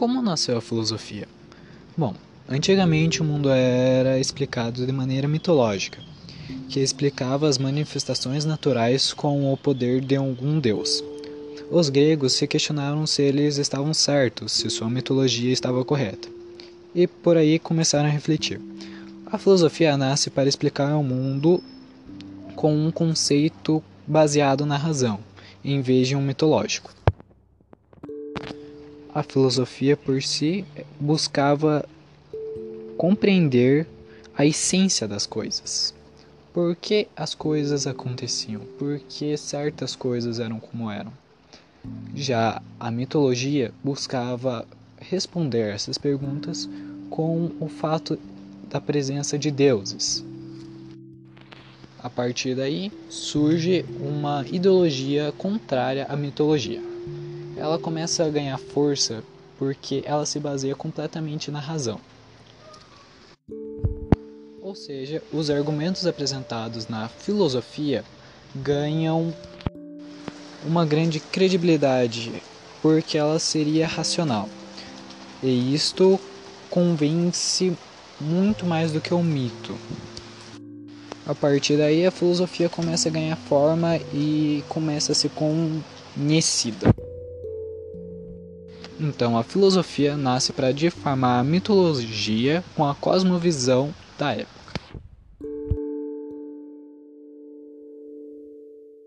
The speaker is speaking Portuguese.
Como nasceu a filosofia? Bom, antigamente o mundo era explicado de maneira mitológica, que explicava as manifestações naturais com o poder de algum deus. Os gregos se questionaram se eles estavam certos, se sua mitologia estava correta. E por aí começaram a refletir. A filosofia nasce para explicar o mundo com um conceito baseado na razão, em vez de um mitológico a filosofia por si buscava compreender a essência das coisas. Por que as coisas aconteciam? Por que certas coisas eram como eram? Já a mitologia buscava responder essas perguntas com o fato da presença de deuses. A partir daí surge uma ideologia contrária à mitologia ela começa a ganhar força porque ela se baseia completamente na razão. Ou seja, os argumentos apresentados na filosofia ganham uma grande credibilidade porque ela seria racional. E isto convence muito mais do que o mito. A partir daí a filosofia começa a ganhar forma e começa a ser conhecida. Então, a filosofia nasce para difamar a mitologia com a cosmovisão da época.